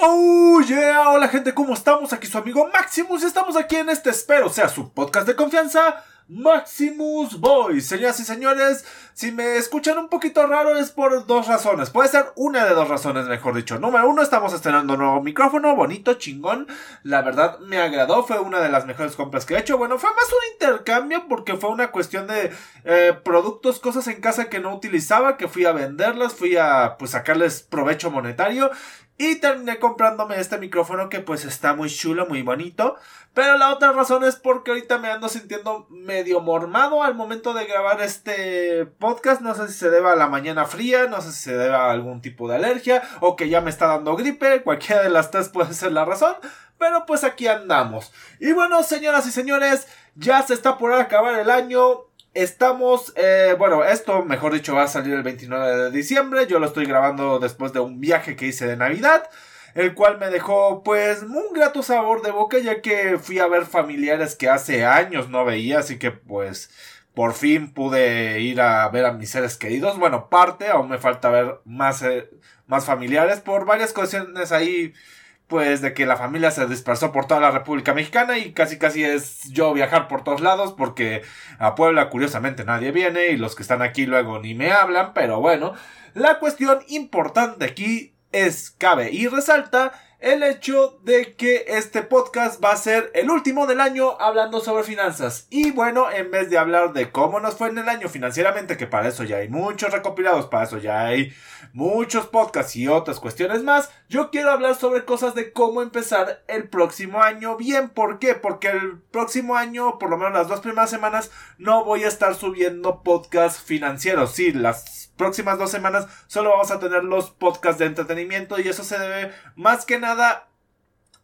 Oh yeah, hola gente, ¿cómo estamos? Aquí su amigo Maximus y estamos aquí en este espero sea su podcast de confianza, Maximus Boy. Señoras y señores, si me escuchan un poquito raro es por dos razones. Puede ser una de dos razones, mejor dicho. Número uno, estamos estrenando un nuevo micrófono, bonito, chingón. La verdad me agradó, fue una de las mejores compras que he hecho. Bueno, fue más un intercambio porque fue una cuestión de eh, productos, cosas en casa que no utilizaba, que fui a venderlas, fui a pues sacarles provecho monetario. Y terminé comprándome este micrófono que pues está muy chulo, muy bonito. Pero la otra razón es porque ahorita me ando sintiendo medio mormado al momento de grabar este podcast. No sé si se deba a la mañana fría, no sé si se deba a algún tipo de alergia o que ya me está dando gripe. Cualquiera de las tres puede ser la razón. Pero pues aquí andamos. Y bueno, señoras y señores, ya se está por acabar el año. Estamos, eh, bueno, esto, mejor dicho, va a salir el 29 de diciembre. Yo lo estoy grabando después de un viaje que hice de Navidad, el cual me dejó, pues, un grato sabor de boca, ya que fui a ver familiares que hace años no veía, así que, pues, por fin pude ir a ver a mis seres queridos. Bueno, parte, aún me falta ver más, eh, más familiares por varias cuestiones ahí pues de que la familia se dispersó por toda la República Mexicana y casi casi es yo viajar por todos lados porque a Puebla curiosamente nadie viene y los que están aquí luego ni me hablan, pero bueno, la cuestión importante aquí es, cabe y resalta el hecho de que este podcast va a ser el último del año hablando sobre finanzas. Y bueno, en vez de hablar de cómo nos fue en el año financieramente, que para eso ya hay muchos recopilados, para eso ya hay muchos podcasts y otras cuestiones más, yo quiero hablar sobre cosas de cómo empezar el próximo año bien. ¿Por qué? Porque el próximo año, por lo menos las dos primeras semanas, no voy a estar subiendo podcasts financieros. Sí, las próximas dos semanas solo vamos a tener los podcasts de entretenimiento y eso se debe más que nada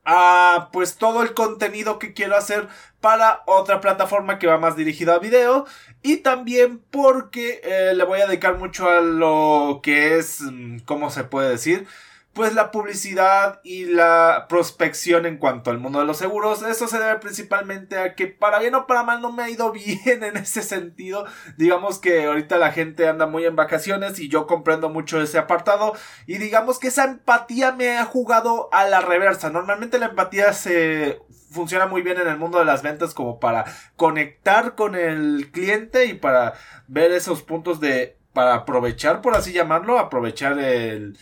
a pues todo el contenido que quiero hacer para otra plataforma que va más dirigida a video y también porque eh, le voy a dedicar mucho a lo que es, mm, ¿cómo se puede decir? Pues la publicidad y la prospección en cuanto al mundo de los seguros. Eso se debe principalmente a que para bien o para mal no me ha ido bien en ese sentido. Digamos que ahorita la gente anda muy en vacaciones y yo comprendo mucho ese apartado. Y digamos que esa empatía me ha jugado a la reversa. Normalmente la empatía se funciona muy bien en el mundo de las ventas como para conectar con el cliente y para ver esos puntos de para aprovechar por así llamarlo, aprovechar el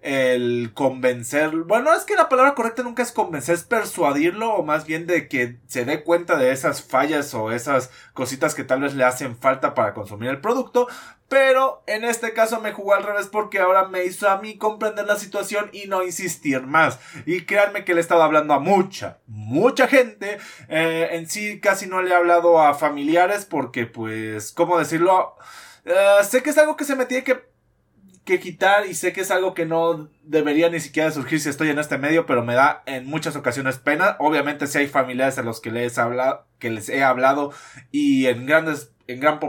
el convencer, bueno, es que la palabra correcta nunca es convencer, es persuadirlo o más bien de que se dé cuenta de esas fallas o esas cositas que tal vez le hacen falta para consumir el producto, pero en este caso me jugó al revés porque ahora me hizo a mí comprender la situación y no insistir más. Y créanme que le he estado hablando a mucha, mucha gente. Eh, en sí casi no le he hablado a familiares porque pues, ¿cómo decirlo? Eh, sé que es algo que se me tiene que que quitar y sé que es algo que no debería ni siquiera surgir si estoy en este medio, pero me da en muchas ocasiones pena. Obviamente si hay familiares a los que les, hablado, que les he hablado y en grandes, en gran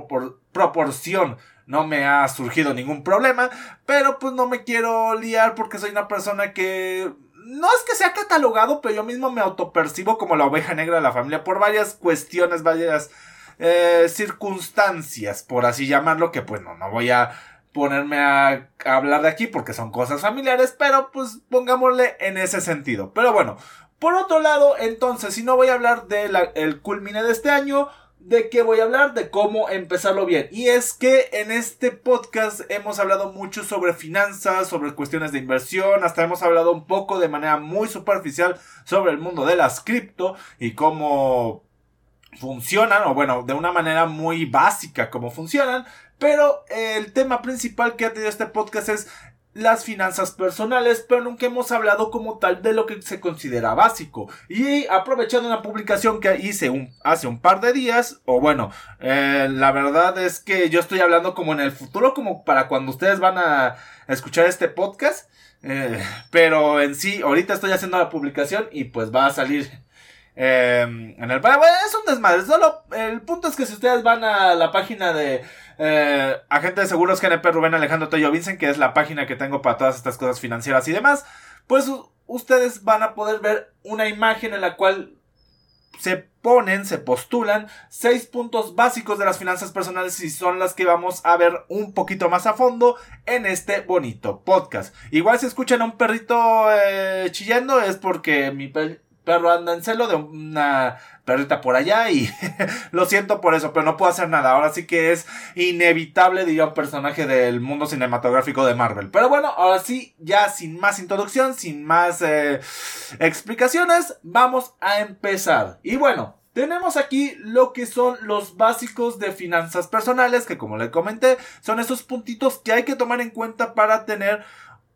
proporción no me ha surgido ningún problema, pero pues no me quiero liar porque soy una persona que no es que sea catalogado, pero yo mismo me autopercibo como la oveja negra de la familia por varias cuestiones, varias eh, circunstancias, por así llamarlo, que pues no, no voy a ponerme a, hablar de aquí porque son cosas familiares, pero pues pongámosle en ese sentido. Pero bueno, por otro lado, entonces, si no voy a hablar del el culmine de este año, ¿de qué voy a hablar? De cómo empezarlo bien. Y es que en este podcast hemos hablado mucho sobre finanzas, sobre cuestiones de inversión, hasta hemos hablado un poco de manera muy superficial sobre el mundo de las cripto y cómo funcionan, o bueno, de una manera muy básica cómo funcionan, pero el tema principal que ha tenido este podcast es las finanzas personales, pero nunca hemos hablado como tal de lo que se considera básico. Y aprovechando una publicación que hice hace un par de días, o bueno, eh, la verdad es que yo estoy hablando como en el futuro, como para cuando ustedes van a escuchar este podcast. Eh, pero en sí, ahorita estoy haciendo la publicación y pues va a salir Em, en el bueno, es un desmadre. Solo el punto es que si ustedes van a la página de eh, agente de seguros GNP Rubén Alejandro Toyo Vincent, que es la página que tengo para todas estas cosas financieras y demás, pues ustedes van a poder ver una imagen en la cual se ponen, se postulan seis puntos básicos de las finanzas personales y son las que vamos a ver un poquito más a fondo en este bonito podcast. Igual si escuchan a un perrito eh, chillando es porque mi perro anda en celo de una perrita por allá y lo siento por eso, pero no puedo hacer nada. Ahora sí que es inevitable, diría un personaje del mundo cinematográfico de Marvel. Pero bueno, ahora sí, ya sin más introducción, sin más eh, explicaciones, vamos a empezar. Y bueno, tenemos aquí lo que son los básicos de finanzas personales, que como le comenté, son esos puntitos que hay que tomar en cuenta para tener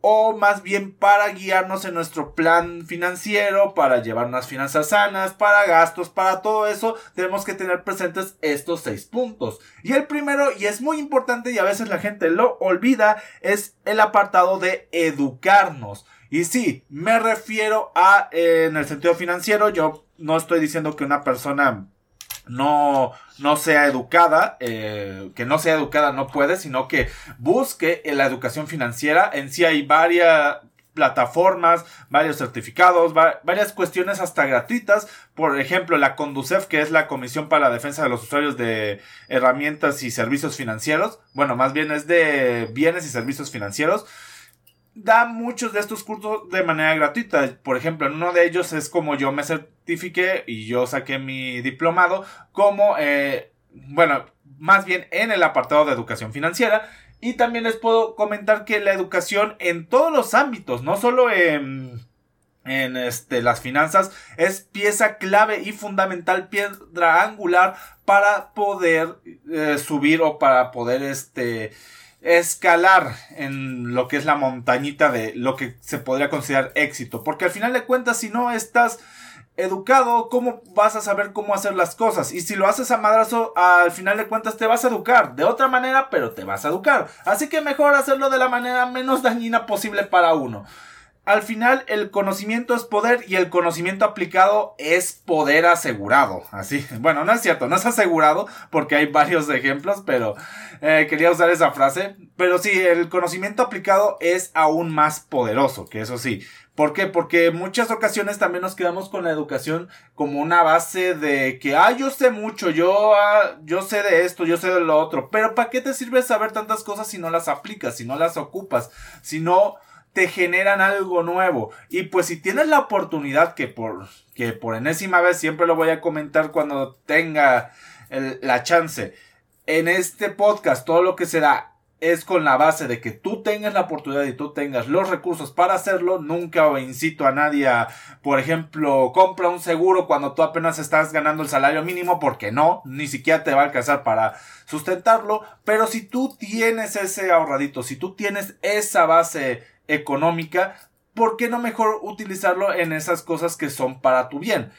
o más bien para guiarnos en nuestro plan financiero, para llevar unas finanzas sanas, para gastos, para todo eso, tenemos que tener presentes estos seis puntos. Y el primero, y es muy importante y a veces la gente lo olvida, es el apartado de educarnos. Y sí, me refiero a, eh, en el sentido financiero, yo no estoy diciendo que una persona no, no sea educada, eh, que no sea educada no puede, sino que busque la educación financiera. En sí hay varias plataformas, varios certificados, varias cuestiones hasta gratuitas. Por ejemplo, la Conducef, que es la Comisión para la Defensa de los Usuarios de Herramientas y Servicios Financieros. Bueno, más bien es de bienes y servicios financieros da muchos de estos cursos de manera gratuita. Por ejemplo, en uno de ellos es como yo me certifiqué y yo saqué mi diplomado como, eh, bueno, más bien en el apartado de educación financiera. Y también les puedo comentar que la educación en todos los ámbitos, no solo en, en este, las finanzas, es pieza clave y fundamental, piedra angular para poder eh, subir o para poder este, escalar en lo que es la montañita de lo que se podría considerar éxito. Porque al final de cuentas, si no estás educado, ¿cómo vas a saber cómo hacer las cosas? Y si lo haces a madrazo, al final de cuentas te vas a educar. De otra manera, pero te vas a educar. Así que mejor hacerlo de la manera menos dañina posible para uno al final el conocimiento es poder y el conocimiento aplicado es poder asegurado. Así, bueno, no es cierto, no es asegurado porque hay varios ejemplos, pero eh, quería usar esa frase. Pero sí, el conocimiento aplicado es aún más poderoso, que eso sí. ¿Por qué? Porque en muchas ocasiones también nos quedamos con la educación como una base de que, ah, yo sé mucho, yo, ah, yo sé de esto, yo sé de lo otro. Pero ¿para qué te sirve saber tantas cosas si no las aplicas, si no las ocupas, si no te generan algo nuevo. Y pues si tienes la oportunidad, que por, que por enésima vez siempre lo voy a comentar cuando tenga la chance, en este podcast todo lo que se da es con la base de que tú tengas la oportunidad y tú tengas los recursos para hacerlo. Nunca incito a nadie a, por ejemplo, compra un seguro cuando tú apenas estás ganando el salario mínimo, porque no, ni siquiera te va a alcanzar para sustentarlo. Pero si tú tienes ese ahorradito, si tú tienes esa base económica, ¿por qué no mejor utilizarlo en esas cosas que son para tu bien?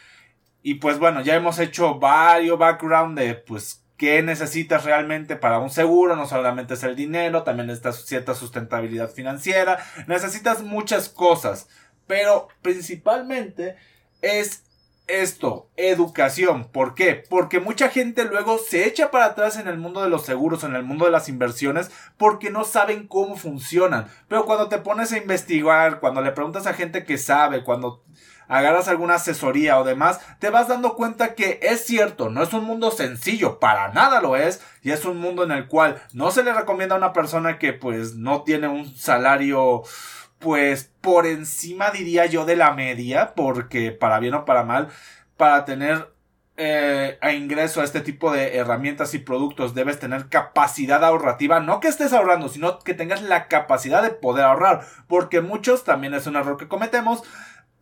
Y pues bueno, ya hemos hecho varios background de pues qué necesitas realmente para un seguro, no solamente es el dinero, también necesitas cierta sustentabilidad financiera, necesitas muchas cosas, pero principalmente es esto, educación. ¿Por qué? Porque mucha gente luego se echa para atrás en el mundo de los seguros, en el mundo de las inversiones, porque no saben cómo funcionan. Pero cuando te pones a investigar, cuando le preguntas a gente que sabe, cuando agarras alguna asesoría o demás, te vas dando cuenta que es cierto, no es un mundo sencillo, para nada lo es, y es un mundo en el cual no se le recomienda a una persona que pues no tiene un salario pues por encima diría yo de la media, porque para bien o para mal, para tener eh, a ingreso a este tipo de herramientas y productos debes tener capacidad ahorrativa, no que estés ahorrando, sino que tengas la capacidad de poder ahorrar, porque muchos, también es un error que cometemos,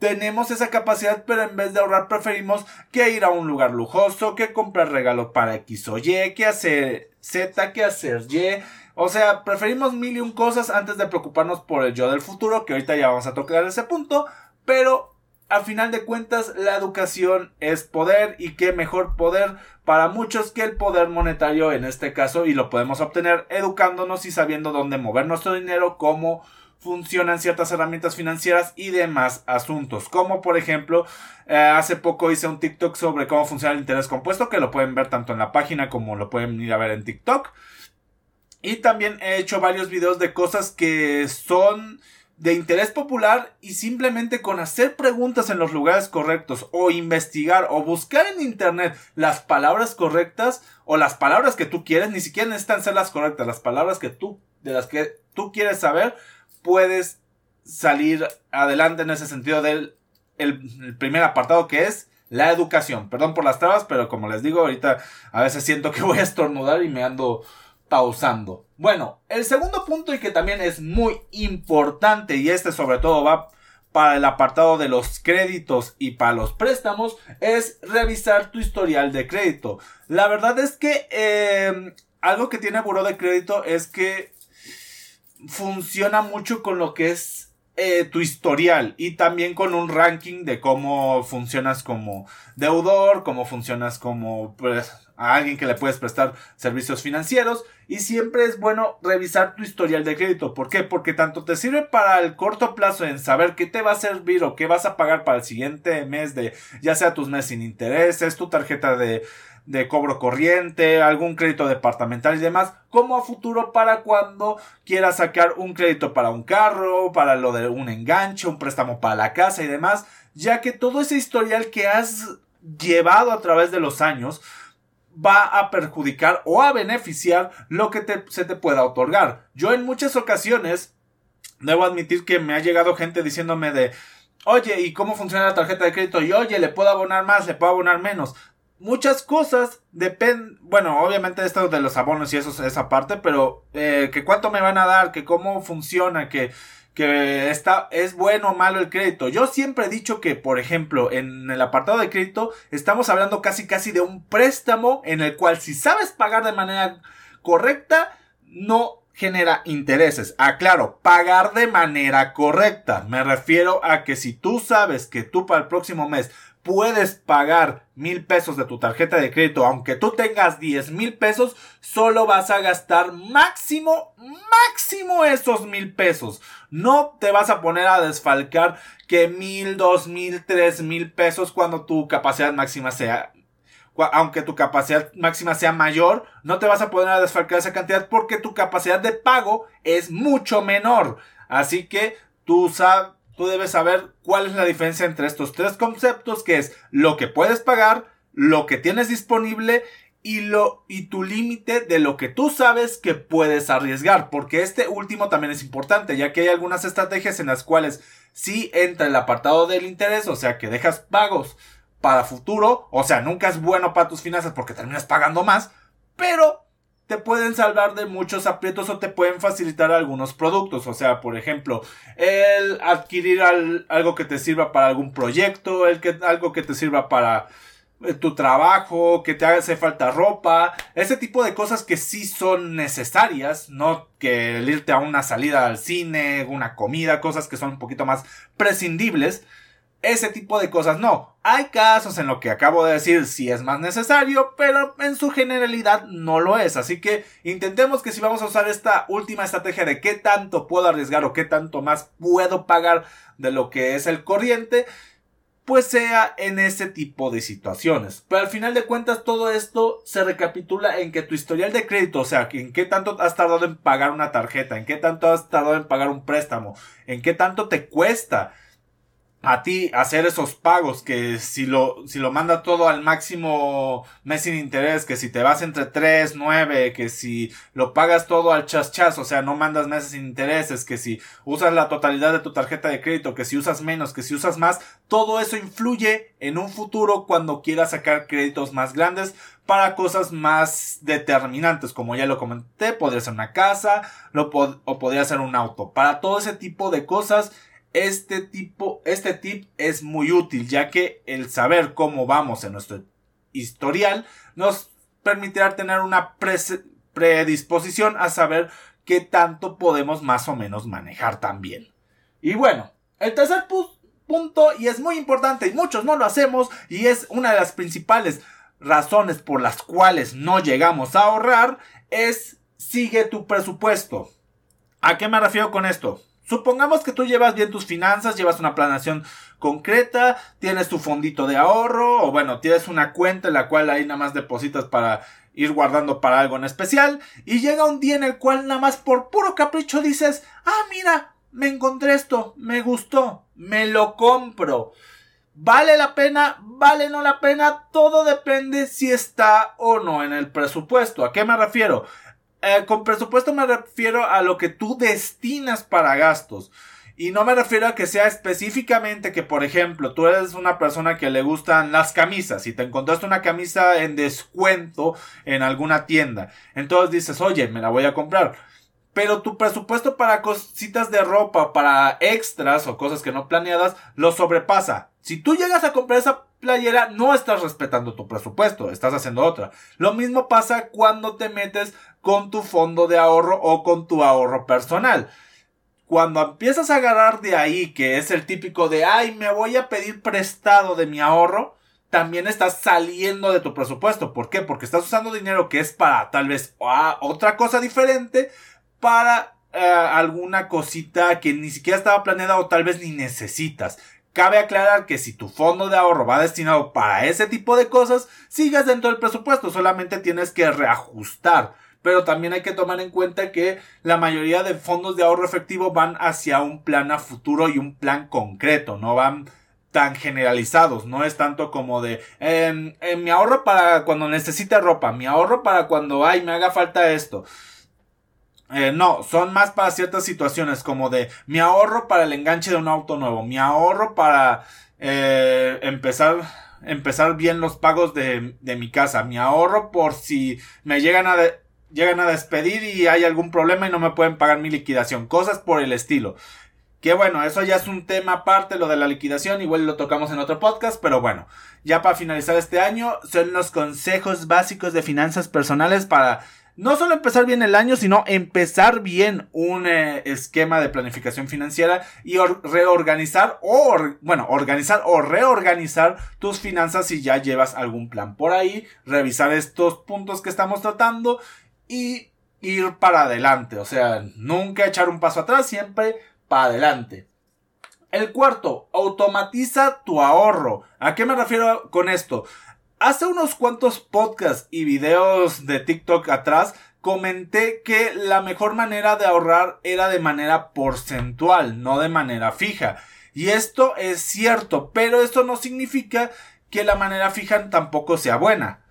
tenemos esa capacidad, pero en vez de ahorrar preferimos que ir a un lugar lujoso, que comprar regalo para X o Y, que hacer Z, que hacer Y, o sea, preferimos mil y un cosas antes de preocuparnos por el yo del futuro, que ahorita ya vamos a tocar ese punto, pero al final de cuentas la educación es poder y qué mejor poder para muchos que el poder monetario en este caso y lo podemos obtener educándonos y sabiendo dónde mover nuestro dinero, cómo funcionan ciertas herramientas financieras y demás asuntos. Como por ejemplo, eh, hace poco hice un TikTok sobre cómo funciona el interés compuesto, que lo pueden ver tanto en la página como lo pueden ir a ver en TikTok. Y también he hecho varios videos de cosas que son de interés popular y simplemente con hacer preguntas en los lugares correctos o investigar o buscar en internet las palabras correctas o las palabras que tú quieres, ni siquiera necesitan ser las correctas, las palabras que tú, de las que tú quieres saber, puedes salir adelante en ese sentido del el, primer apartado que es la educación. Perdón por las trabas, pero como les digo, ahorita a veces siento que voy a estornudar y me ando pausando. Bueno, el segundo punto y que también es muy importante y este sobre todo va para el apartado de los créditos y para los préstamos es revisar tu historial de crédito. La verdad es que em, algo que tiene Buró de Crédito es que funciona mucho con lo que es eh, tu historial y también con un ranking de cómo funcionas como deudor, cómo funcionas como pues, a alguien que le puedes prestar servicios financieros y siempre es bueno revisar tu historial de crédito. ¿Por qué? Porque tanto te sirve para el corto plazo en saber qué te va a servir o qué vas a pagar para el siguiente mes de ya sea tus meses sin intereses, tu tarjeta de de cobro corriente, algún crédito departamental y demás, como a futuro para cuando quieras sacar un crédito para un carro, para lo de un enganche, un préstamo para la casa y demás, ya que todo ese historial que has llevado a través de los años va a perjudicar o a beneficiar lo que se te pueda otorgar. Yo en muchas ocasiones debo admitir que me ha llegado gente diciéndome de Oye, ¿y cómo funciona la tarjeta de crédito? Y oye, ¿le puedo abonar más? ¿Le puedo abonar menos? Muchas cosas dependen, bueno, obviamente esto de los abonos y eso esa parte, pero eh, que cuánto me van a dar, que cómo funciona, que, que está, es bueno o malo el crédito. Yo siempre he dicho que, por ejemplo, en el apartado de crédito, estamos hablando casi casi de un préstamo en el cual si sabes pagar de manera correcta, no genera intereses. Aclaro, pagar de manera correcta. Me refiero a que si tú sabes que tú para el próximo mes puedes pagar mil pesos de tu tarjeta de crédito, aunque tú tengas diez mil pesos, solo vas a gastar máximo, máximo esos mil pesos. No te vas a poner a desfalcar que mil, dos mil, tres mil pesos cuando tu capacidad máxima sea aunque tu capacidad máxima sea mayor, no te vas a poner a desfalcar esa cantidad porque tu capacidad de pago es mucho menor. Así que tú sabes, tú debes saber cuál es la diferencia entre estos tres conceptos, que es lo que puedes pagar, lo que tienes disponible y lo y tu límite de lo que tú sabes que puedes arriesgar, porque este último también es importante, ya que hay algunas estrategias en las cuales sí entra el apartado del interés, o sea, que dejas pagos para futuro, o sea, nunca es bueno para tus finanzas porque terminas pagando más, pero te pueden salvar de muchos aprietos o te pueden facilitar algunos productos. O sea, por ejemplo, el adquirir algo que te sirva para algún proyecto, el que, algo que te sirva para eh, tu trabajo, que te hace falta ropa, ese tipo de cosas que sí son necesarias, no que el irte a una salida al cine, una comida, cosas que son un poquito más prescindibles ese tipo de cosas no. Hay casos en lo que acabo de decir si es más necesario, pero en su generalidad no lo es. Así que intentemos que si vamos a usar esta última estrategia de qué tanto puedo arriesgar o qué tanto más puedo pagar de lo que es el corriente, pues sea en ese tipo de situaciones. Pero al final de cuentas todo esto se recapitula en que tu historial de crédito, o sea, en qué tanto has tardado en pagar una tarjeta, en qué tanto has tardado en pagar un préstamo, en qué tanto te cuesta a ti hacer esos pagos que si lo, si lo manda todo al máximo mes sin interés, que si te vas entre 3, 9, que si lo pagas todo al chas chas, o sea, no mandas meses sin intereses, que si usas la totalidad de tu tarjeta de crédito, que si usas menos, que si usas más, todo eso influye en un futuro cuando quieras sacar créditos más grandes para cosas más determinantes, como ya lo comenté, podría ser una casa, lo o podría ser un auto. Para todo ese tipo de cosas, este tipo, este tip es muy útil, ya que el saber cómo vamos en nuestro historial nos permitirá tener una predisposición a saber qué tanto podemos más o menos manejar también. Y bueno, el tercer punto, y es muy importante, y muchos no lo hacemos, y es una de las principales razones por las cuales no llegamos a ahorrar, es sigue tu presupuesto. ¿A qué me refiero con esto? Supongamos que tú llevas bien tus finanzas, llevas una planeación concreta, tienes tu fondito de ahorro, o bueno, tienes una cuenta en la cual ahí nada más depositas para ir guardando para algo en especial, y llega un día en el cual nada más por puro capricho dices, ah, mira, me encontré esto, me gustó, me lo compro. ¿Vale la pena? ¿Vale no la pena? Todo depende si está o no en el presupuesto. ¿A qué me refiero? Eh, con presupuesto me refiero a lo que tú destinas para gastos. Y no me refiero a que sea específicamente que, por ejemplo, tú eres una persona que le gustan las camisas y te encontraste una camisa en descuento en alguna tienda. Entonces dices, oye, me la voy a comprar. Pero tu presupuesto para cositas de ropa, para extras o cosas que no planeadas, lo sobrepasa. Si tú llegas a comprar esa playera, no estás respetando tu presupuesto, estás haciendo otra. Lo mismo pasa cuando te metes con tu fondo de ahorro o con tu ahorro personal cuando empiezas a agarrar de ahí, que es el típico de, ay, me voy a pedir prestado de mi ahorro, también estás saliendo de tu presupuesto. ¿Por qué? Porque estás usando dinero que es para tal vez otra cosa diferente, para eh, alguna cosita que ni siquiera estaba planeada o tal vez ni necesitas. Cabe aclarar que si tu fondo de ahorro va destinado para ese tipo de cosas, sigas dentro del presupuesto, solamente tienes que reajustar pero también hay que tomar en cuenta que la mayoría de fondos de ahorro efectivo van hacia un plan a futuro y un plan concreto, no van tan generalizados, no es tanto como de eh, mi ahorro para cuando necesite ropa, mi ahorro para cuando ay me haga falta esto. Eh, no, son más para ciertas situaciones como de mi ahorro para el enganche de un auto nuevo, mi ahorro para eh, empezar empezar bien los pagos de, de mi casa, mi ahorro por si me llegan a, llegan a despedir y hay algún problema y no me pueden pagar mi liquidación. Cosas por el estilo. Que bueno, eso ya es un tema aparte, lo de la liquidación, igual lo tocamos en otro podcast, pero bueno, ya para finalizar este año son los consejos básicos de finanzas personales para no solo empezar bien el año, sino empezar bien un eh, esquema de planificación financiera y reorganizar o, bueno, organizar o reorganizar tus finanzas si ya llevas algún plan por ahí, revisar estos puntos que estamos tratando y ir para adelante. O sea, nunca echar un paso atrás, siempre para adelante. El cuarto, automatiza tu ahorro. ¿A qué me refiero con esto? Hace unos cuantos podcasts y videos de TikTok atrás comenté que la mejor manera de ahorrar era de manera porcentual, no de manera fija. Y esto es cierto, pero esto no significa que la manera fija tampoco sea buena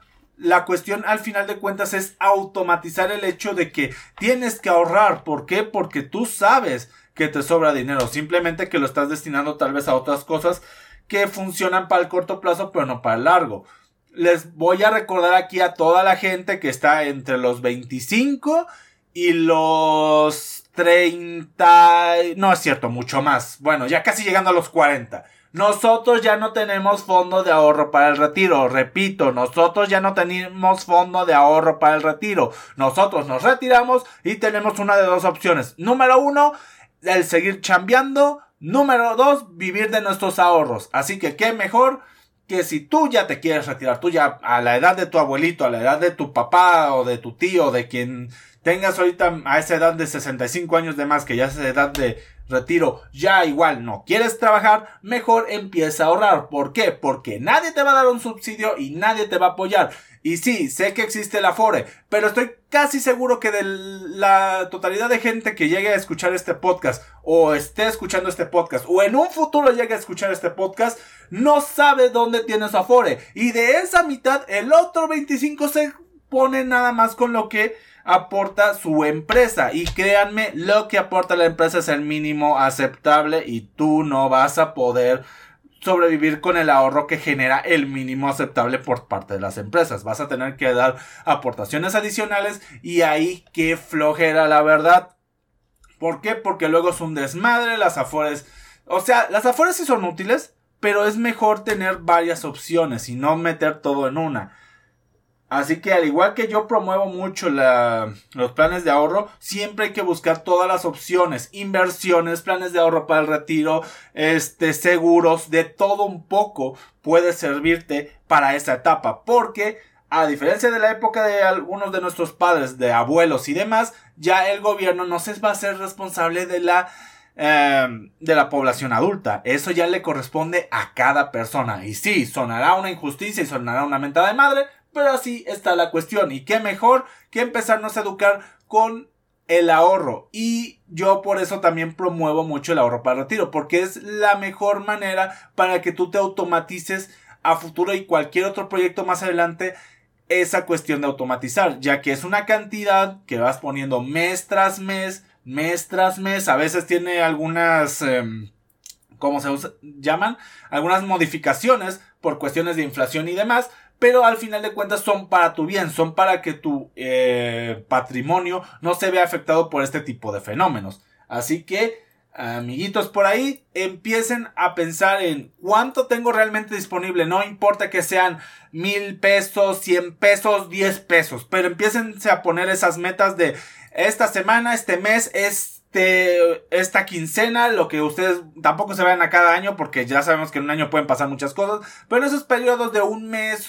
la cuestión al final de cuentas es automatizar el hecho de que tienes que ahorrar. ¿Por qué? Porque tú sabes que te sobra dinero. Simplemente que lo estás destinando tal vez a otras cosas que funcionan para el corto plazo pero no para el largo. Les voy a recordar aquí a toda la gente que está entre los 25 y los 30... No es cierto, mucho más. Bueno, ya casi llegando a los 40 nosotros ya no tenemos fondo de ahorro para el retiro. Repito, nosotros ya no tenemos fondo de ahorro para el retiro. Nosotros nos retiramos y tenemos una de dos opciones. Número uno, el seguir chambeando. Número dos, vivir de nuestros ahorros. Así que qué mejor que si tú ya te quieres retirar, tú ya a la edad de tu abuelito, a la edad de tu papá o de tu tío, de quien tengas ahorita a esa edad de 65 años de más, que ya es edad de retiro, ya igual no quieres trabajar, mejor empieza a ahorrar. ¿Por qué? Porque nadie te va a dar un subsidio y nadie te va a apoyar. Y sí, sé que existe el Afore, pero estoy casi seguro que de la totalidad de gente que llegue a escuchar este podcast, o esté escuchando este podcast, o en un futuro llegue a escuchar este podcast, no sabe dónde tiene su Afore. Y de esa mitad, el otro 25 se pone nada más con lo que aporta su empresa. Y créanme, lo que aporta la empresa es el mínimo aceptable y tú no vas a poder sobrevivir con el ahorro que genera el mínimo aceptable por parte de las empresas. Vas a tener que dar aportaciones adicionales y ahí qué flojera la verdad. ¿Por qué? Porque luego es un desmadre, las afores... O sea, las afores sí son útiles, pero es mejor tener varias opciones y no meter todo en una. Así que al igual que yo promuevo mucho los planes de ahorro, siempre hay que buscar todas las opciones, inversiones, planes de ahorro para el retiro, este, seguros, de todo un poco puede servirte para esa etapa. Porque a diferencia de la época de algunos de nuestros padres, de abuelos y demás, ya el gobierno no se va a ser responsable de la em, de la población adulta. Eso ya le corresponde a cada persona. Y sí, sonará una injusticia y sonará una mentada de madre, pero así está la cuestión. Y qué mejor que empezarnos a educar con el ahorro. Y yo por eso también promuevo mucho el ahorro para retiro, porque es la mejor manera para que tú te automatices a futuro y cualquier otro proyecto más adelante esa cuestión de automatizar, ya que es una cantidad que vas poniendo mes tras mes, mes tras mes, a veces tiene algunas, em, ¿cómo se llaman? Algunas modificaciones por cuestiones de inflación y demás, pero al final de cuentas son para tu bien, son para que tu eh, patrimonio no se vea afectado por este tipo de fenómenos. Así que, amiguitos por ahí, empiecen a pensar en cuánto tengo realmente disponible. No importa que sean mil pesos, cien pesos, diez pesos, pero empiecen a poner esas metas de esta semana, este mes, es este, esta quincena, lo que ustedes tampoco se vayan a cada año, porque ya sabemos que en un año pueden pasar muchas cosas, pero esos periodos de un mes,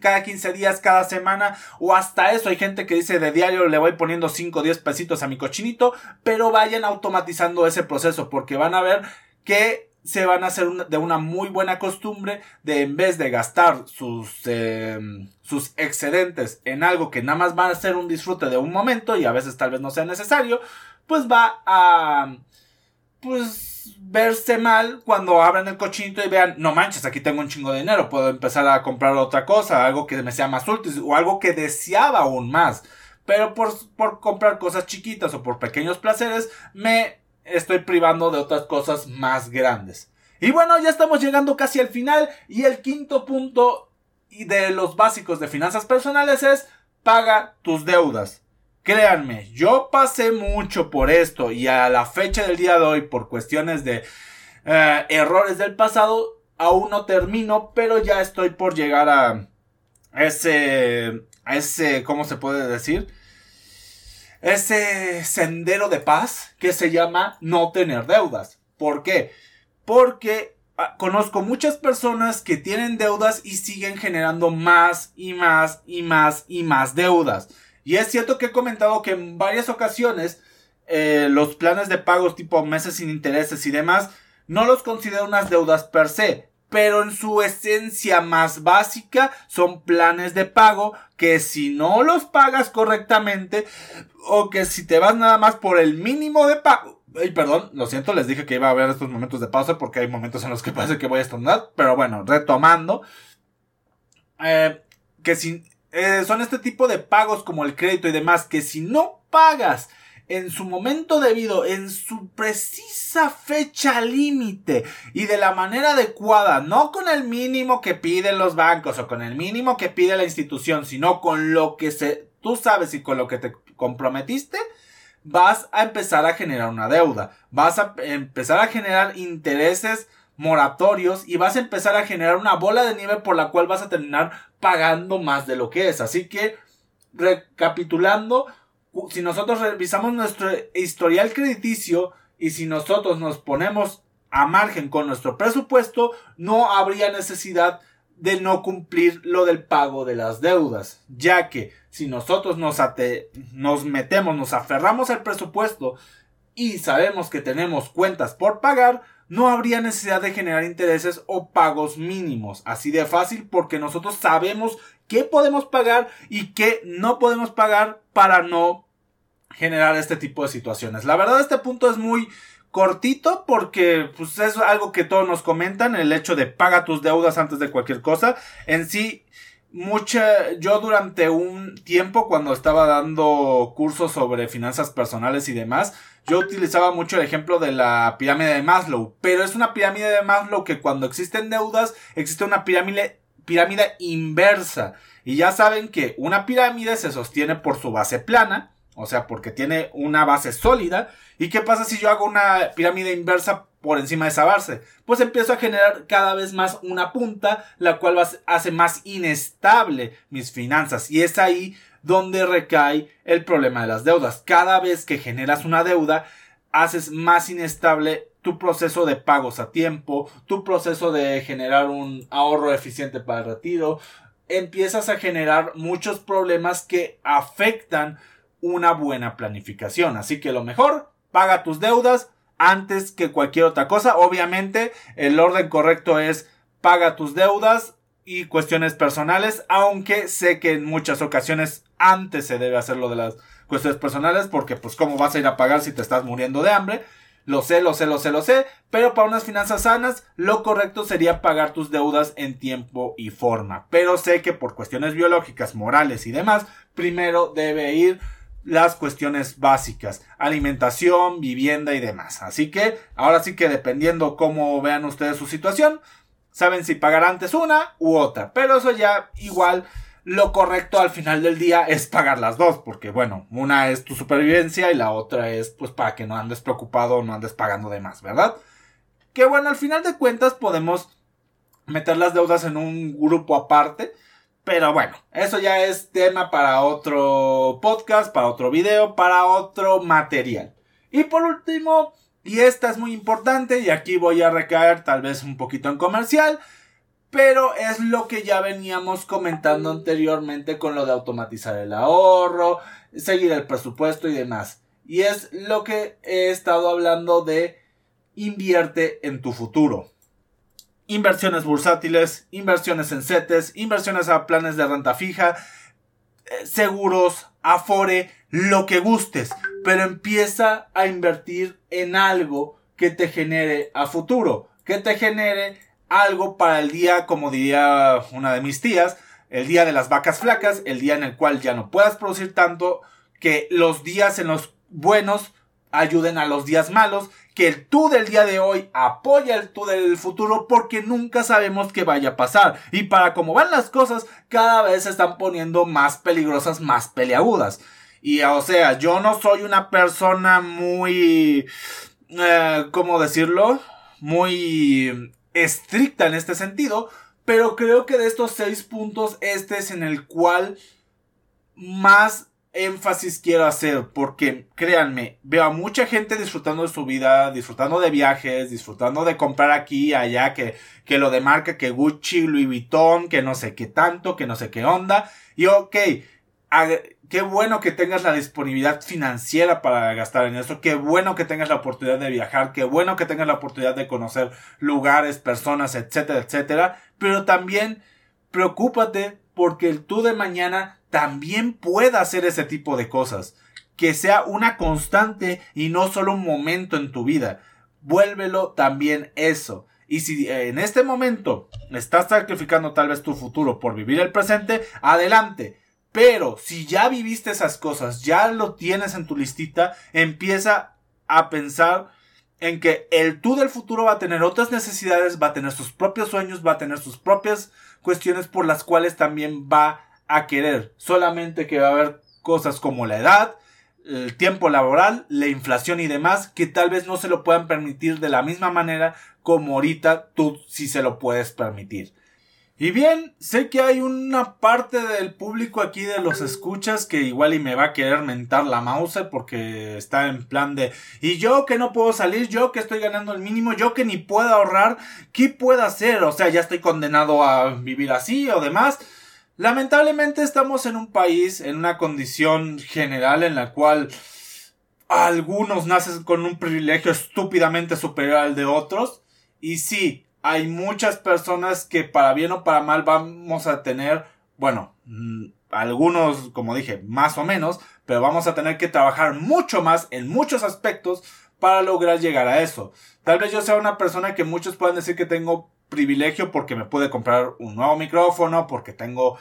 cada 15 días, cada semana, o hasta eso, hay gente que dice de diario le voy poniendo 5 o 10 pesitos a mi cochinito, pero vayan automatizando ese proceso, porque van a ver que se van a hacer de una muy buena costumbre de en vez de gastar sus, em, sus excedentes en algo que nada más va a ser un disfrute de un momento y a veces tal vez no sea necesario, pues va a pues verse mal cuando abran el cochinito y vean, no manches, aquí tengo un chingo de dinero, puedo empezar a comprar otra cosa, algo que me sea más útil o algo que deseaba aún más. Pero por, por comprar cosas chiquitas o por pequeños placeres, me estoy privando de otras cosas más grandes. Y bueno, ya estamos llegando casi al final y el quinto punto de los básicos de finanzas personales es paga tus deudas. Créanme, yo pasé mucho por esto y a la fecha del día de hoy, por cuestiones de eh, errores del pasado, aún no termino, pero ya estoy por llegar a ese, a ese, ¿cómo se puede decir? Ese sendero de paz que se llama no tener deudas. ¿Por qué? Porque ah, conozco muchas personas que tienen deudas y siguen generando más y más y más y más deudas. Y es cierto que he comentado que en varias ocasiones eh, los planes de pagos tipo meses sin intereses y demás no los considero unas deudas per se, pero en su esencia más básica son planes de pago que si no los pagas correctamente o que si te vas nada más por el mínimo de pago. Ay, perdón, lo siento, les dije que iba a haber estos momentos de pausa porque hay momentos en los que parece que voy a estornudar, pero bueno, retomando. Eh, que si eh, son este tipo de pagos como el crédito y demás que si no pagas en su momento debido, en su precisa fecha límite y de la manera adecuada, no con el mínimo que piden los bancos o con el mínimo que pide la institución, sino con lo que se, tú sabes y con lo que te comprometiste, vas a empezar a generar una deuda, vas a empezar a generar intereses moratorios y vas a empezar a generar una bola de nieve por la cual vas a terminar pagando más de lo que es. Así que, recapitulando, si nosotros revisamos nuestro historial crediticio y si nosotros nos ponemos a margen con nuestro presupuesto, no habría necesidad de no cumplir lo del pago de las deudas, ya que si nosotros nos, metemos, nos aferramos al presupuesto y sabemos que tenemos cuentas por pagar, no habría necesidad de generar intereses o pagos mínimos. Así de fácil porque nosotros sabemos qué podemos pagar y qué no podemos pagar para no generar este tipo de situaciones. La verdad este punto es muy cortito porque pues es algo que todos nos comentan, el hecho de paga tus deudas antes de cualquier cosa. En sí mucha, yo durante un tiempo cuando estaba dando cursos sobre finanzas personales y demás, yo utilizaba mucho el ejemplo de la pirámide de Maslow, pero es una pirámide de Maslow que cuando existen deudas existe una pirámide, pirámide inversa. Y ya saben que una pirámide se sostiene por su base plana, o sea, porque tiene una base sólida. ¿Y qué pasa si yo hago una pirámide inversa por encima de esa base? Pues empiezo a generar cada vez más una punta, la cual hace más inestable mis finanzas. Y es ahí donde recae el problema de las deudas. Cada vez que generas una deuda, haces más inestable tu proceso de pagos a tiempo, tu proceso de generar un ahorro eficiente para el retiro, empiezas a generar muchos problemas que afectan una buena planificación. Así que lo mejor, paga tus deudas antes que cualquier otra cosa. Obviamente, el orden correcto es paga tus deudas y cuestiones personales, aunque sé que en muchas ocasiones antes se debe hacer lo de las cuestiones personales porque pues cómo vas a ir a pagar si te estás muriendo de hambre. Lo sé, lo sé, lo sé, lo sé, pero para unas finanzas sanas lo correcto sería pagar tus deudas en tiempo y forma. Pero sé que por cuestiones biológicas, morales y demás, primero debe ir las cuestiones básicas, alimentación, vivienda y demás. Así que ahora sí que dependiendo cómo vean ustedes su situación, saben si pagar antes una u otra. Pero eso ya igual lo correcto al final del día es pagar las dos, porque bueno, una es tu supervivencia y la otra es pues para que no andes preocupado no andes pagando de más, ¿verdad? Que bueno, al final de cuentas podemos meter las deudas en un grupo aparte, pero bueno, eso ya es tema para otro podcast, para otro video, para otro material. Y por último, y esta es muy importante, y aquí voy a recaer tal vez un poquito en comercial, pero es lo que ya veníamos comentando anteriormente con lo de automatizar el ahorro, seguir el presupuesto y demás. Y es lo que he estado hablando de invierte en tu futuro. Inversiones bursátiles, inversiones en CETES, inversiones a planes de renta fija, eh, seguros, afore, lo que gustes, pero empieza a invertir en algo que te genere a futuro, que te genere algo para el día, como diría una de mis tías, el día de las vacas flacas, el día en el cual ya no puedas producir tanto, que los días en los buenos ayuden a los días malos, que el tú del día de hoy apoya el tú del futuro porque nunca sabemos qué vaya a pasar. Y para cómo van las cosas, cada vez se están poniendo más peligrosas, más peleagudas. Y o sea, yo no soy una persona muy... Eh, ¿Cómo decirlo? Muy estricta en este sentido, pero creo que de estos seis puntos este es en el cual más énfasis quiero hacer porque créanme, veo a mucha gente disfrutando de su vida, disfrutando de viajes, disfrutando de comprar aquí allá, que, que lo de marca, que Gucci, Louis Vuitton, que no sé qué tanto, que no sé qué onda. Y ok, qué bueno que tengas la disponibilidad financiera para gastar en eso, qué bueno que tengas la oportunidad de viajar, qué bueno que tengas la oportunidad de conocer lugares, personas, etcétera, etcétera, pero también preocúpate porque el tú de mañana también pueda hacer ese tipo de cosas, que sea una constante y no solo un momento en tu vida. Vuélvelo también eso. Y si en este momento estás sacrificando tal vez tu futuro por vivir el presente, adelante. Pero si ya viviste esas cosas, ya lo tienes en tu listita, empieza a pensar en que el tú del futuro va a tener otras necesidades, va a tener sus propios sueños, va a tener sus propias cuestiones por las cuales también va a querer. Solamente que va a haber cosas como la edad, el tiempo laboral, la inflación y demás que tal vez no se lo puedan permitir de la misma manera como ahorita tú sí se lo puedes permitir. Y bien, sé que hay una parte del público aquí de los escuchas que igual y me va a querer mentar la mouse porque está en plan de y yo que no puedo salir, yo que estoy ganando el mínimo, yo que ni puedo ahorrar, ¿qué puedo hacer? O sea, ya estoy condenado a vivir así o demás. Lamentablemente estamos en un país, en una condición general en la cual algunos nacen con un privilegio estúpidamente superior al de otros. Y sí, hay muchas personas que para bien o para mal vamos a tener, bueno, mm, algunos, como dije, más o menos, pero vamos a tener que trabajar mucho más en muchos aspectos para lograr llegar a eso. Tal vez yo sea una persona que muchos puedan decir que tengo privilegio porque me puede comprar un nuevo micrófono, porque tengo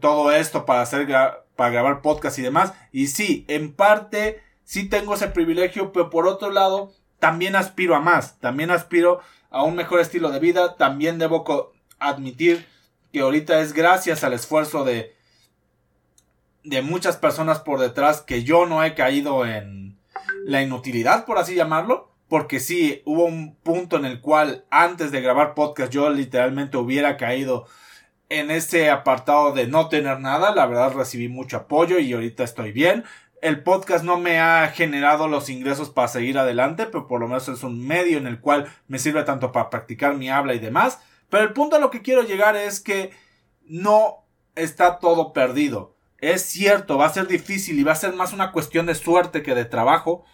todo esto para hacer para grabar podcast y demás. Y sí, en parte sí tengo ese privilegio, pero por otro lado también aspiro a más, también aspiro a un mejor estilo de vida. También debo admitir que ahorita es gracias al esfuerzo de, de muchas personas por detrás que yo no he caído en la inutilidad, por así llamarlo. Porque sí, hubo un punto en el cual antes de grabar podcast yo literalmente hubiera caído en ese apartado de no tener nada. La verdad recibí mucho apoyo y ahorita estoy bien el podcast no me ha generado los ingresos para seguir adelante, pero por lo menos es un medio en el cual me sirve tanto para practicar mi habla y demás. Pero el punto a lo que quiero llegar es que no está todo perdido. Es cierto, va a ser difícil y va a ser más una cuestión de suerte que de trabajo.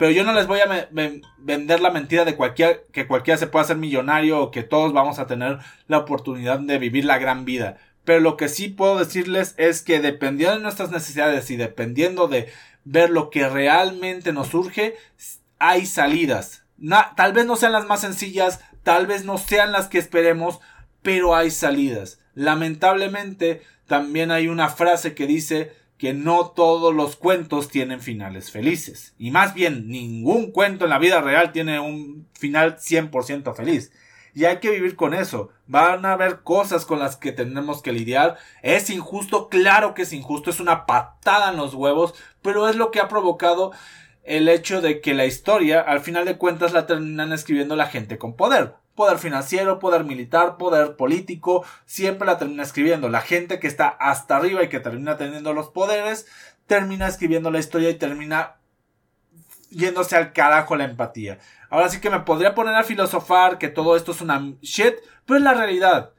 Pero yo no les voy a vender la mentira de cualquier, que cualquiera se pueda hacer millonario o que todos vamos a tener la oportunidad de vivir la gran vida. Pero lo que sí puedo decirles es que dependiendo de nuestras necesidades y dependiendo de ver lo que realmente nos surge, hay salidas. tal vez no sean las más sencillas, tal vez no sean las que esperemos, pero hay salidas. Lamentablemente, también hay una frase que dice que no todos los cuentos tienen finales felices. Y más bien, ningún cuento en la vida real tiene un final 100% feliz. Y hay que vivir con eso. Van a haber cosas con las que tenemos que lidiar. Es injusto, claro que es injusto, es una patada en los huevos, pero es lo que ha provocado el hecho de que la historia, al final de cuentas, la terminan escribiendo la gente con poder. Poder financiero, poder militar, poder político, siempre la termina escribiendo. La gente que está hasta arriba y que termina teniendo los poderes, termina escribiendo la historia y termina yéndose al carajo la empatía. Ahora sí que me podría poner a filosofar que todo esto es una shit, pero es la realidad.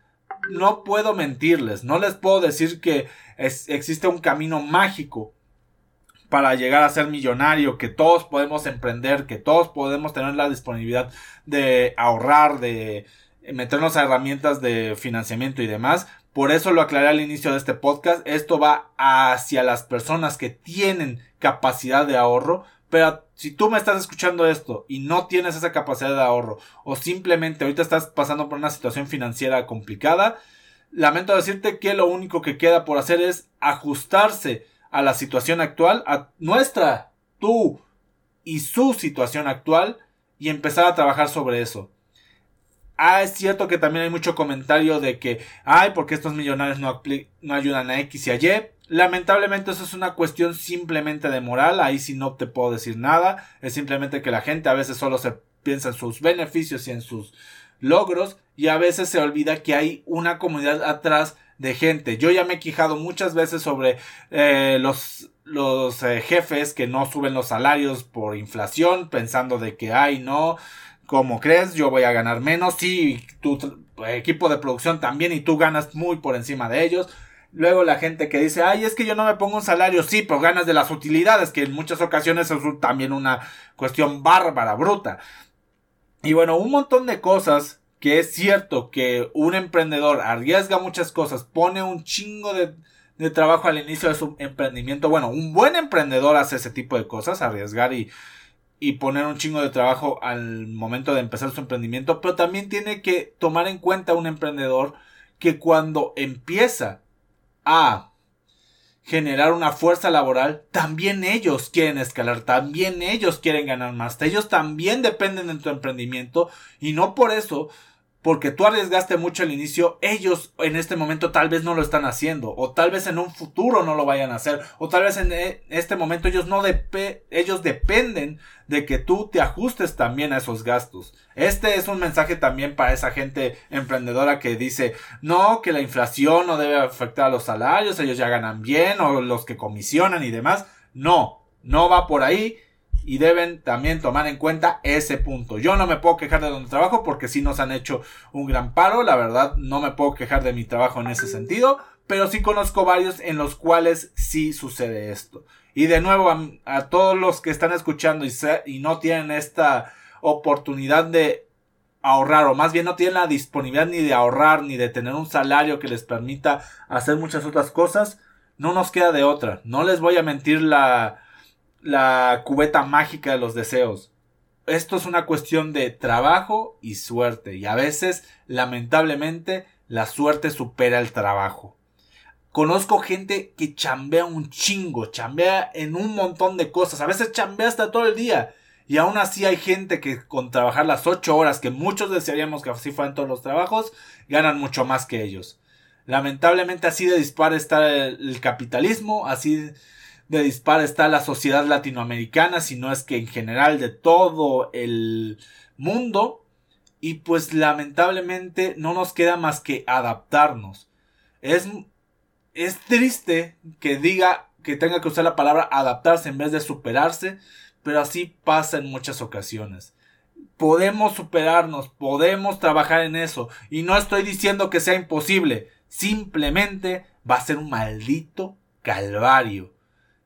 No puedo mentirles, no les puedo decir que existe un camino mágico para llegar a ser millonario, que todos podemos emprender, que todos podemos tener la disponibilidad de ahorrar, de meternos a herramientas de financiamiento y demás. Por eso lo aclaré al inicio de este podcast. Esto va hacia las personas que tienen capacidad de ahorro. Pero si tú me estás escuchando esto y no tienes esa capacidad de ahorro o simplemente ahorita estás pasando por una situación financiera complicada, lamento decirte que lo único que queda por hacer es ajustarse a la situación actual, a nuestra, tú y su situación actual y empezar a trabajar sobre eso. Ah, es cierto que también hay mucho comentario de que, ay, porque estos millonarios no, no ayudan a X y a Y. Lamentablemente eso es una cuestión simplemente de moral, ahí sí no te puedo decir nada, es simplemente que la gente a veces solo se piensa en sus beneficios y en sus logros y a veces se olvida que hay una comunidad atrás de gente. Yo ya me he quejado muchas veces sobre eh, los, los eh, jefes que no suben los salarios por inflación, pensando de que, ay, no, como crees? Yo voy a ganar menos. Sí, tu equipo de producción también y tú ganas muy por encima de ellos. Luego la gente que dice, ay, es que yo no me pongo un salario, sí, pero ganas de las utilidades, que en muchas ocasiones es también una cuestión bárbara, bruta. Y bueno, un montón de cosas que es cierto que un emprendedor arriesga muchas cosas, pone un chingo de, trabajo al inicio de su emprendimiento. Bueno, un buen emprendedor hace ese tipo de cosas, arriesgar y, y poner un chingo de trabajo al momento de empezar su emprendimiento, pero también tiene que tomar en cuenta un emprendedor que cuando empieza a generar una fuerza laboral, también ellos quieren escalar, también ellos quieren ganar más, ellos también dependen de tu emprendimiento y no por eso porque tú arriesgaste mucho al inicio, ellos en este momento tal vez no lo están haciendo, o tal vez en un futuro no lo vayan a hacer, o tal vez en e, este momento ellos no ellos dependen de que tú te ajustes también a esos gastos. Este es un mensaje también para esa gente emprendedora que dice, no, que la inflación no debe afectar a los salarios, ellos ya ganan bien, o los que comisionan y demás. No, no va por ahí y deben también tomar en cuenta ese punto. Yo no me puedo quejar de donde trabajo porque sí nos han hecho un gran paro, la verdad no me puedo quejar de mi trabajo en ese sentido, pero sí conozco varios en los cuales sí sucede esto. Y de nuevo a, todos los que están escuchando y, y no tienen esta oportunidad de ahorrar o más bien no tienen la disponibilidad ni de ahorrar ni de tener un salario que les permita hacer muchas otras cosas, no nos queda de otra. No les voy a mentir la la cubeta mágica de los deseos. Esto es una cuestión de trabajo y suerte. Y a veces, lamentablemente, la suerte supera el trabajo. Conozco gente que chambea un chingo, chambea en un montón de cosas. A veces chambea hasta todo el día. Y aún así hay gente que con trabajar las ocho horas, que muchos desearíamos que así fueran todos los trabajos, ganan mucho más que ellos. Lamentablemente así de dispar está el capitalismo, así de disparo está la sociedad latinoamericana, sino es que en general de todo el mundo. Y pues lamentablemente no nos queda más que adaptarnos. Es, es triste que diga que tenga que usar la palabra adaptarse en vez de superarse, pero así pasa en muchas ocasiones. Podemos superarnos, podemos trabajar en eso, y no estoy diciendo que sea imposible, simplemente va a ser un maldito calvario.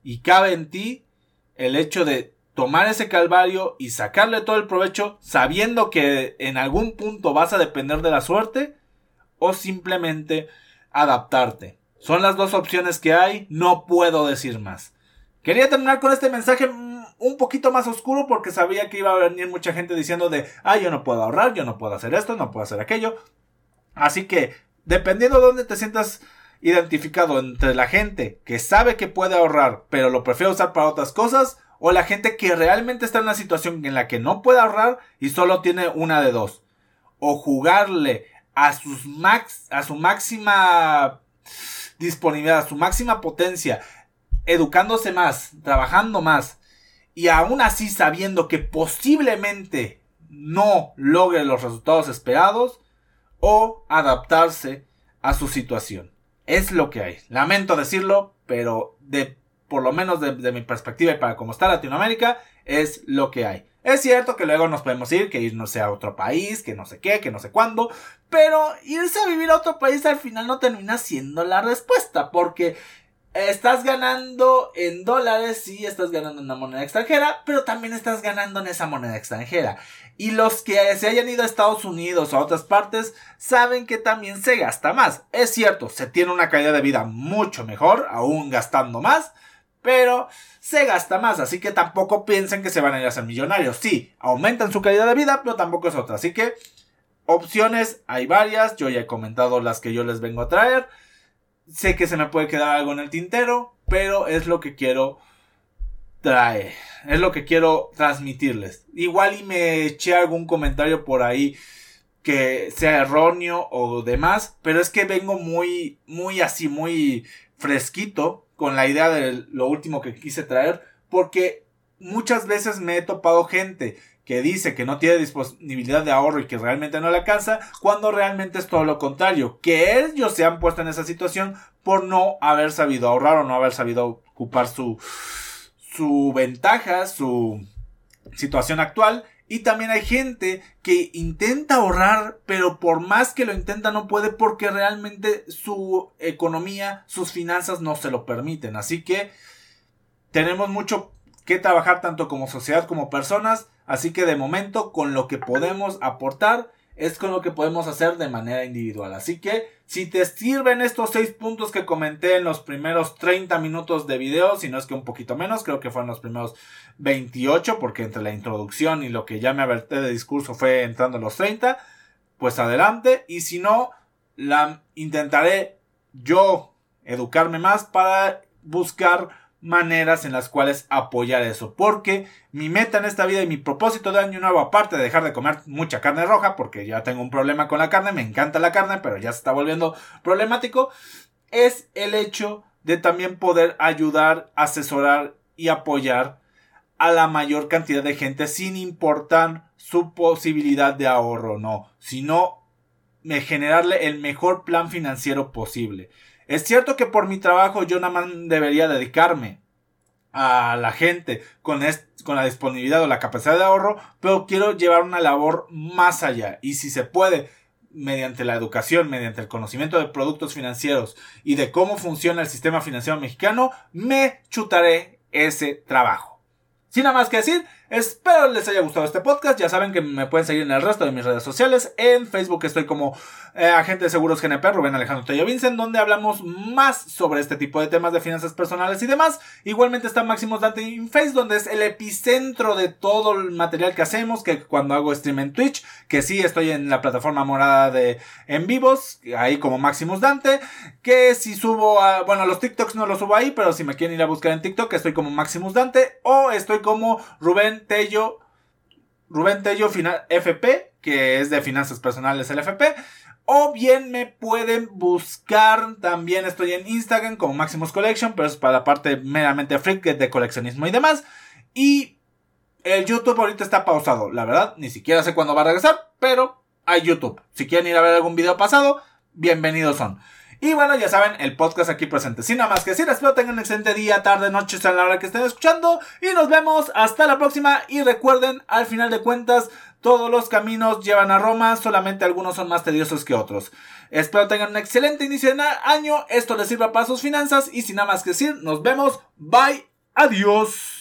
Y cabe en ti el hecho de tomar ese calvario y sacarle todo el provecho sabiendo que en algún punto vas a depender de la suerte o simplemente adaptarte. Son las dos opciones que hay, no puedo decir más. Quería terminar con este mensaje un poquito más oscuro porque sabía que iba a venir mucha gente diciendo de, ah, yo no puedo ahorrar, yo no puedo hacer esto, no puedo hacer aquello. Así que, dependiendo de dónde te sientas identificado entre la gente que sabe que puede ahorrar, pero lo prefiere usar para otras cosas, o la gente que realmente está en una situación en la que no puede ahorrar y solo tiene una de dos. O jugarle a sus max, a su máxima disponibilidad, a su máxima potencia, educándose más, trabajando más, y aún así sabiendo que posiblemente no logre los resultados esperados, o adaptarse a su situación. Es lo que hay. Lamento decirlo, pero de por lo menos de, mi perspectiva y para cómo está Latinoamérica, es lo que hay. Es cierto que luego nos podemos ir, que irnos a otro país, que no sé qué, que no sé cuándo, pero irse a vivir a otro país al final no termina siendo la respuesta, porque estás ganando en dólares, sí, estás ganando en una moneda extranjera, pero también estás ganando en esa moneda extranjera. Y los que se hayan ido a Estados Unidos o a otras partes saben que también se gasta más. Es cierto, se tiene una calidad de vida mucho mejor, aún gastando más, pero se gasta más, así que tampoco piensen que se van a ir a ser millonarios. Sí, aumentan su calidad de vida, pero tampoco es otra. Así que opciones hay varias, yo ya he comentado las que yo les vengo a traer. Sé que se me puede quedar algo en el tintero, pero es lo que quiero traer. Es lo que quiero transmitirles. Igual y me eché algún comentario por ahí que sea erróneo o demás, pero es que vengo muy, muy así, muy fresquito con la idea de lo último que quise traer, porque muchas veces me he topado gente que dice que no tiene disponibilidad de ahorro y que realmente no le alcanza, cuando realmente es todo lo contrario, que ellos se han puesto en esa situación por no haber sabido ahorrar o no haber sabido ocupar su, su ventaja, su situación actual. Y también hay gente que intenta ahorrar, pero por más que lo intenta no puede porque realmente su economía, sus finanzas no se lo permiten. Así que tenemos mucho que trabajar tanto como sociedad como personas Así que de momento con lo que podemos aportar es con lo que podemos hacer de manera individual. Así que si te sirven estos seis puntos que comenté en los primeros 30 minutos de video, si no es que un poquito menos, creo que fueron los primeros 28 porque entre la introducción y lo que ya me averté de discurso fue entrando los 30, pues adelante y si no, la intentaré yo educarme más para buscar maneras en las cuales apoyar eso. Porque mi meta en esta vida y mi propósito de año nuevo, aparte de dejar de comer mucha carne roja, porque ya tengo un problema con la carne, me encanta la carne, pero ya se está volviendo problemático, es el hecho de también poder ayudar, asesorar y apoyar a la mayor cantidad de gente sin importar su posibilidad de ahorro o no, sino generarle el mejor plan financiero posible. Es cierto que por mi trabajo yo nada más debería dedicarme a la gente con, con la disponibilidad o la capacidad de ahorro, pero quiero llevar una labor más allá. Y si se puede, mediante la educación, mediante el conocimiento de productos financieros y de cómo funciona el sistema financiero mexicano, me chutaré ese trabajo. Sin nada más que decir, espero les haya gustado este podcast. Ya saben que me pueden seguir en el resto de mis redes sociales. En Facebook estoy como eh, agente de seguros GNP, Rubén Alejandro Tello Vincent, donde hablamos más sobre este tipo de temas de finanzas personales y demás. Igualmente está Máximos Dante en Face, donde es el epicentro de todo el material que hacemos, que cuando hago stream en Twitch, que sí estoy en la plataforma morada de en vivos, ahí como Máximos Dante, que si subo a, bueno, los TikToks no los subo ahí, pero si me quieren ir a buscar en TikTok, estoy como Maximus Dante, o estoy como Rubén Tello, Rubén Tello FP, que es de finanzas personales el FP. O bien me pueden buscar, también estoy en Instagram como Maximus Collection, pero es para la parte meramente freak de coleccionismo y demás. Y el YouTube ahorita está pausado, la verdad, ni siquiera sé cuándo va a regresar, pero hay YouTube. Si quieren ir a ver algún video pasado, bienvenidos son. Y bueno, ya saben, el podcast aquí presente. Sin nada más que decir, espero tengan un excelente día, tarde, noche, a la hora que estén escuchando. Y nos vemos hasta la próxima. Y recuerden, al final de cuentas, todos los caminos llevan a Roma, solamente algunos son más tediosos que otros. Espero tengan un excelente inicio de año, esto les sirva para sus finanzas. Y sin nada más que decir, nos vemos. Bye, adiós.